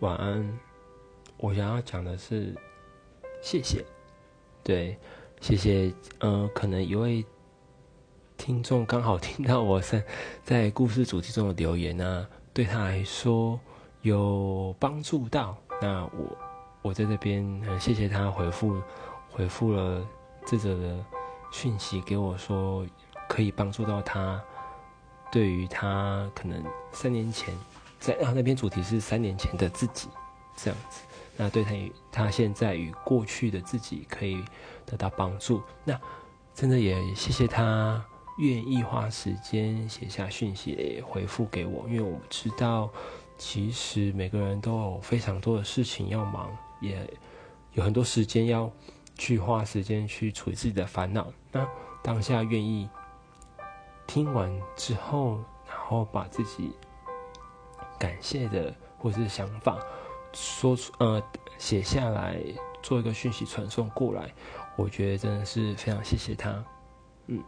晚安。我想要讲的是，谢谢，对，谢谢。呃，可能一位听众刚好听到我在在故事主题中的留言呢，对他来说有帮助到。那我我在这边很谢谢他回复回复了这则的讯息给我说，可以帮助到他。对于他可能三年前在啊那篇主题是三年前的自己这样子。那对他与他现在与过去的自己可以得到帮助。那真的也谢谢他愿意花时间写下讯息回复给我，因为我知道其实每个人都有非常多的事情要忙，也有很多时间要去花时间去处理自己的烦恼。那当下愿意听完之后，然后把自己感谢的或是想法。说出呃写下来做一个讯息传送过来，我觉得真的是非常谢谢他。嗯